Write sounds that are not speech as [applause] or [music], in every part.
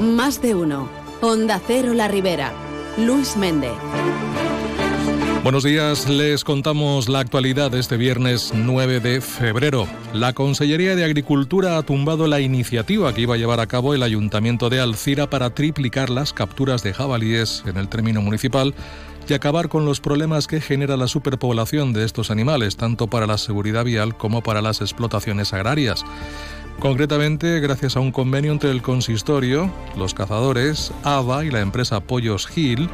Más de uno. Onda Cero La Ribera. Luis Méndez. Buenos días, les contamos la actualidad de este viernes 9 de febrero. La Consellería de Agricultura ha tumbado la iniciativa que iba a llevar a cabo el Ayuntamiento de Alcira para triplicar las capturas de jabalíes en el término municipal y acabar con los problemas que genera la superpoblación de estos animales, tanto para la seguridad vial como para las explotaciones agrarias. Concretamente, gracias a un convenio entre el consistorio, los cazadores, AVA y la empresa Pollos Hill,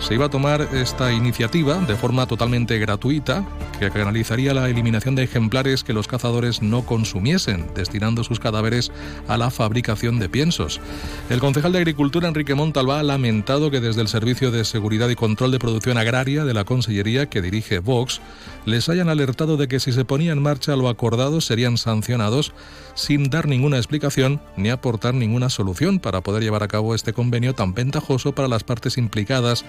se iba a tomar esta iniciativa de forma totalmente gratuita que canalizaría la eliminación de ejemplares que los cazadores no consumiesen, destinando sus cadáveres a la fabricación de piensos. El concejal de Agricultura, Enrique Montalva, ha lamentado que desde el Servicio de Seguridad y Control de Producción Agraria de la Consellería que dirige Vox, les hayan alertado de que si se ponía en marcha lo acordado serían sancionados sin dar ninguna explicación ni aportar ninguna solución para poder llevar a cabo este convenio tan ventajoso para las partes implicadas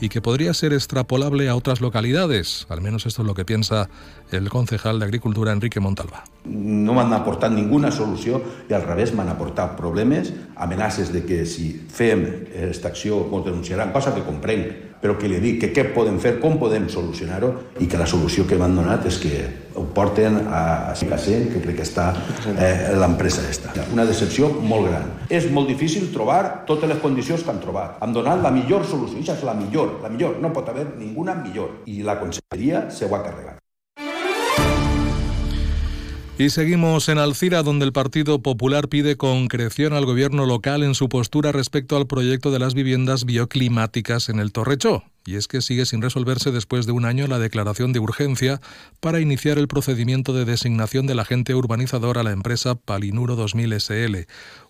y que podría ser extrapolable a otras localidades. Al menos esto es lo que piensa el concejal de Agricultura, Enrique Montalva. No m'han aportat ninguna solució i al revés m'han aportat problemes, amenaces de que si fem aquesta acció ens denunciaran, cosa que comprenc, però que li dic que què podem fer, com podem solucionar-ho i que la solució que m'han donat és que ho porten a Sicasent, que crec que està eh, l'empresa esta. Una decepció molt gran. És molt difícil trobar totes les condicions que han trobat. Han donat la millor solució, això és la millor, la millor, no pot haver ninguna millor. I la conselleria se ho ha carregat. Y seguimos en Alcira, donde el Partido Popular pide concreción al gobierno local en su postura respecto al proyecto de las viviendas bioclimáticas en el Torrecho. Y es que sigue sin resolverse después de un año la declaración de urgencia para iniciar el procedimiento de designación del agente urbanizador a la empresa Palinuro 2000 SL.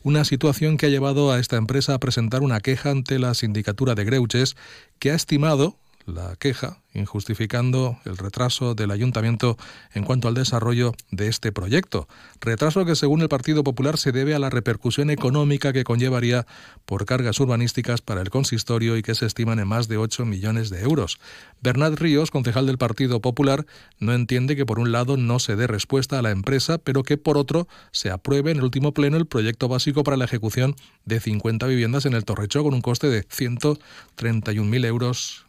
Una situación que ha llevado a esta empresa a presentar una queja ante la sindicatura de Greuches, que ha estimado la queja, injustificando el retraso del ayuntamiento en cuanto al desarrollo de este proyecto. Retraso que, según el Partido Popular, se debe a la repercusión económica que conllevaría por cargas urbanísticas para el consistorio y que se estiman en más de 8 millones de euros. Bernat Ríos, concejal del Partido Popular, no entiende que por un lado no se dé respuesta a la empresa, pero que por otro se apruebe en el último pleno el proyecto básico para la ejecución de 50 viviendas en el Torrecho con un coste de 131.000 euros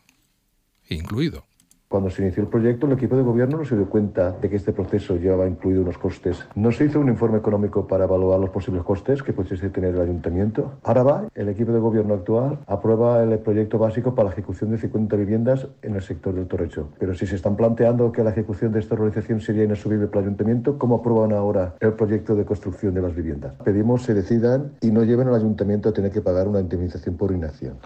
incluido. Cuando se inició el proyecto, el equipo de gobierno no se dio cuenta de que este proceso llevaba incluido unos costes. No se hizo un informe económico para evaluar los posibles costes que pudiese tener el ayuntamiento. Ahora va, el equipo de gobierno actual aprueba el proyecto básico para la ejecución de 50 viviendas en el sector del Torrecho. Pero si se están planteando que la ejecución de esta organización sería inasumible para el ayuntamiento, ¿cómo aprueban ahora el proyecto de construcción de las viviendas? Pedimos se decidan y no lleven al ayuntamiento a tener que pagar una indemnización por inacción.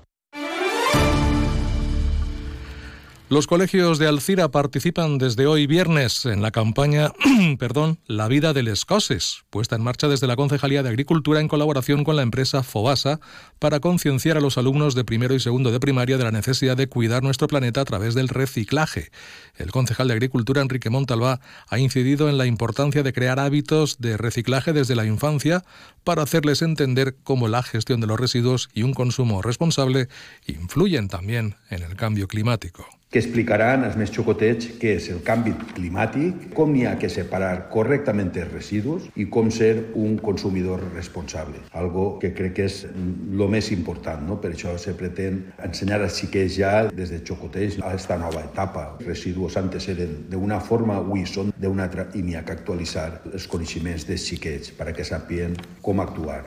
Los colegios de Alcira participan desde hoy viernes en la campaña [clears throat] perdón, La vida del escoses, puesta en marcha desde la Concejalía de Agricultura en colaboración con la empresa Fobasa para concienciar a los alumnos de primero y segundo de primaria de la necesidad de cuidar nuestro planeta a través del reciclaje. El concejal de Agricultura, Enrique Montalbá, ha incidido en la importancia de crear hábitos de reciclaje desde la infancia para hacerles entender cómo la gestión de los residuos y un consumo responsable influyen también en el cambio climático. Que explicaran als més xocotets què és el canvi climàtic, com n'hi ha que separar correctament els residus i com ser un consumidor responsable. Algo que crec que és el més important, no? per això se pretén ensenyar als xiquets ja des de xocotets a aquesta nova etapa. Els residus antes eren d'una forma, avui són d'una altra i n'hi ha que actualitzar els coneixements dels xiquets perquè sàpien com actuar.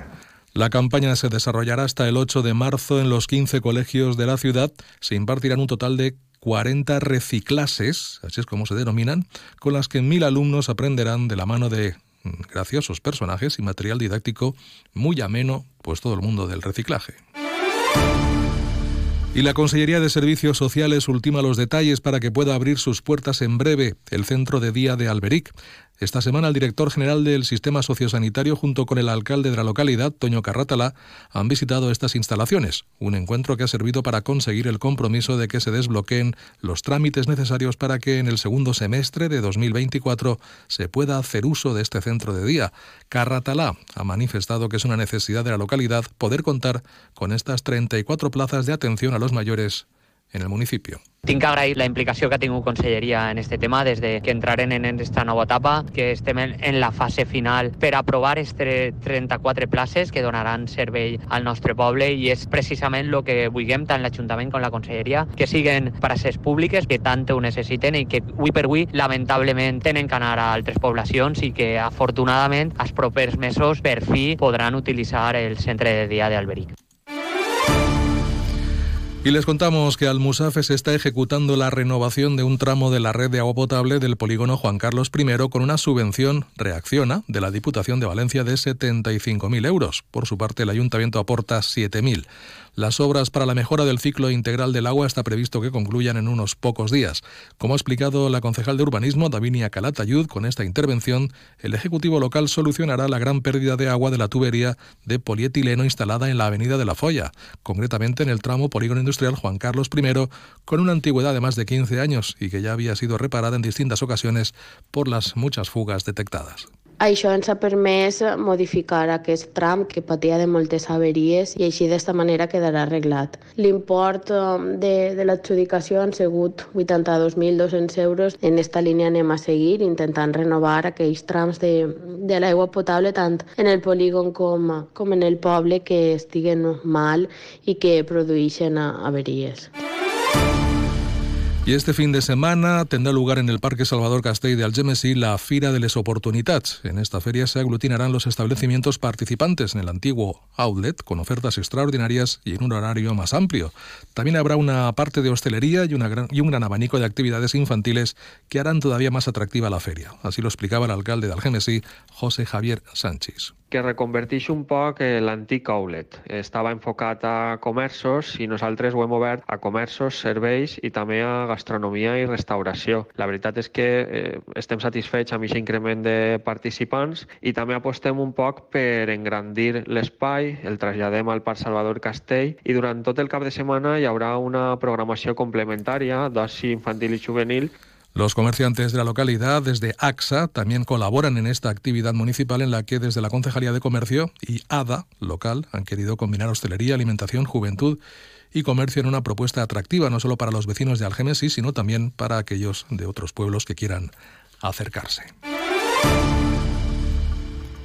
La campaña se desarrollará hasta el 8 de marzo en los 15 colegios de la ciudad. Se impartirán un total de 40 reciclases, así es como se denominan, con las que mil alumnos aprenderán de la mano de mm, graciosos personajes y material didáctico muy ameno, pues todo el mundo del reciclaje. Y la Consellería de Servicios Sociales ultima los detalles para que pueda abrir sus puertas en breve el centro de día de Alberic. Esta semana el director general del Sistema Sociosanitario junto con el alcalde de la localidad, Toño Carratala, han visitado estas instalaciones, un encuentro que ha servido para conseguir el compromiso de que se desbloqueen los trámites necesarios para que en el segundo semestre de 2024 se pueda hacer uso de este centro de día. Carratalá ha manifestado que es una necesidad de la localidad poder contar con estas 34 plazas de atención a los mayores en el municipio. Tinc que agrair la implicació que ha tingut Conselleria en este tema des de que entraren en aquesta nova etapa, que estem en la fase final per aprovar este 34 places que donaran servei al nostre poble i és precisament el que vulguem tant l'Ajuntament com la Conselleria, que siguen places públiques que tant ho necessiten i que avui per avui lamentablement tenen que anar a altres poblacions i que afortunadament els propers mesos per fi podran utilitzar el centre de dia d'Alberic. Y les contamos que Almusafe se está ejecutando la renovación de un tramo de la red de agua potable del polígono Juan Carlos I con una subvención, reacciona, de la Diputación de Valencia de 75.000 euros. Por su parte, el ayuntamiento aporta 7.000. Las obras para la mejora del ciclo integral del agua está previsto que concluyan en unos pocos días. Como ha explicado la concejal de urbanismo, Davinia Calatayud, con esta intervención, el Ejecutivo local solucionará la gran pérdida de agua de la tubería de polietileno instalada en la Avenida de la Folla, concretamente en el tramo Polígono Industrial Juan Carlos I, con una antigüedad de más de 15 años y que ya había sido reparada en distintas ocasiones por las muchas fugas detectadas. Això ens ha permès modificar aquest tram que patia de moltes averies i així d'esta manera quedarà arreglat. L'import um, de, de l'adjudicació han sigut 82.200 euros. En esta línia anem a seguir intentant renovar aquells trams de, de l'aigua potable tant en el polígon com, com en el poble que estiguen mal i que produeixen averies. Y este fin de semana tendrá lugar en el Parque Salvador Castell de Algemesí la Fira de les Oportunitats. En esta feria se aglutinarán los establecimientos participantes en el antiguo outlet con ofertas extraordinarias y en un horario más amplio. También habrá una parte de hostelería y, un gran abanico de actividades infantiles que harán todavía más atractiva la feria. Así lo explicaba el alcalde de Algemesí, José Javier Sánchez. Que reconverteix un poc eh, l'antic outlet. Estava enfocat a comerços i nosaltres ho hem obert a comerços, serveis i també a gastronomia i restauració. La veritat és que eh, estem satisfets amb aquest increment de participants i també apostem un poc per engrandir l'espai, el traslladem al Parc Salvador Castell i durant tot el cap de setmana hi haurà una programació complementària d'oci infantil i juvenil Los comerciantes de la localidad, desde AXA, también colaboran en esta actividad municipal en la que desde la Concejalía de Comercio y ADA, local, han querido combinar hostelería, alimentación, juventud y comercio en una propuesta atractiva, no solo para los vecinos de Algemesí, sino también para aquellos de otros pueblos que quieran acercarse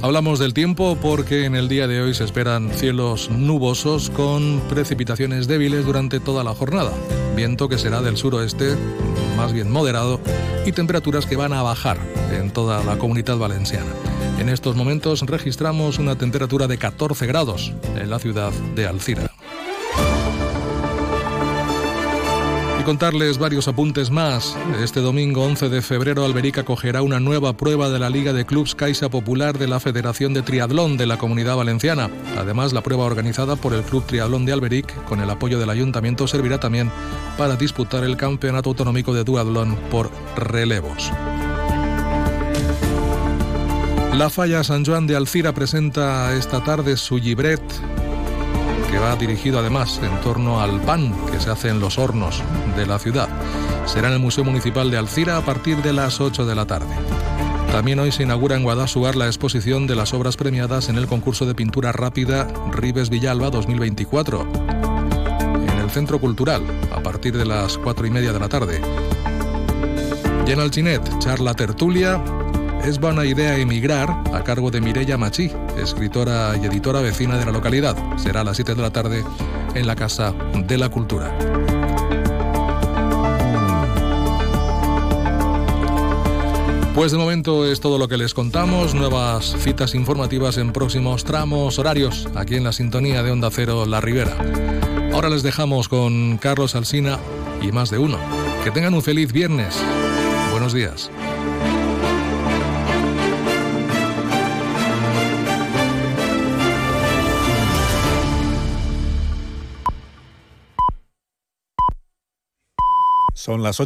Hablamos del tiempo porque en el día de hoy se esperan cielos nubosos con precipitaciones débiles durante toda la jornada. Viento que será del suroeste, más bien moderado, y temperaturas que van a bajar en toda la comunidad valenciana. En estos momentos registramos una temperatura de 14 grados en la ciudad de Alcira. Contarles varios apuntes más. Este domingo 11 de febrero Alberica acogerá una nueva prueba de la Liga de Clubs Caixa Popular de la Federación de Triatlón de la Comunidad Valenciana. Además, la prueba organizada por el Club Triatlón de Alberic, con el apoyo del Ayuntamiento, servirá también para disputar el Campeonato Autonómico de Duatlón por relevos. La Falla San Juan de Alcira presenta esta tarde su libret que va dirigido además en torno al pan que se hace en los hornos de la ciudad. Será en el Museo Municipal de Alcira a partir de las 8 de la tarde. También hoy se inaugura en Guadalajara la exposición de las obras premiadas en el concurso de pintura rápida Ribes Villalba 2024. En el Centro Cultural, a partir de las 4 y media de la tarde. Y en Alginet, charla tertulia es buena idea emigrar a cargo de Mireya Machi, escritora y editora vecina de la localidad. Será a las 7 de la tarde en la Casa de la Cultura. Pues de momento es todo lo que les contamos. Nuevas citas informativas en próximos tramos horarios aquí en la sintonía de Onda Cero La Ribera. Ahora les dejamos con Carlos Alsina y más de uno. Que tengan un feliz viernes. Buenos días. Son las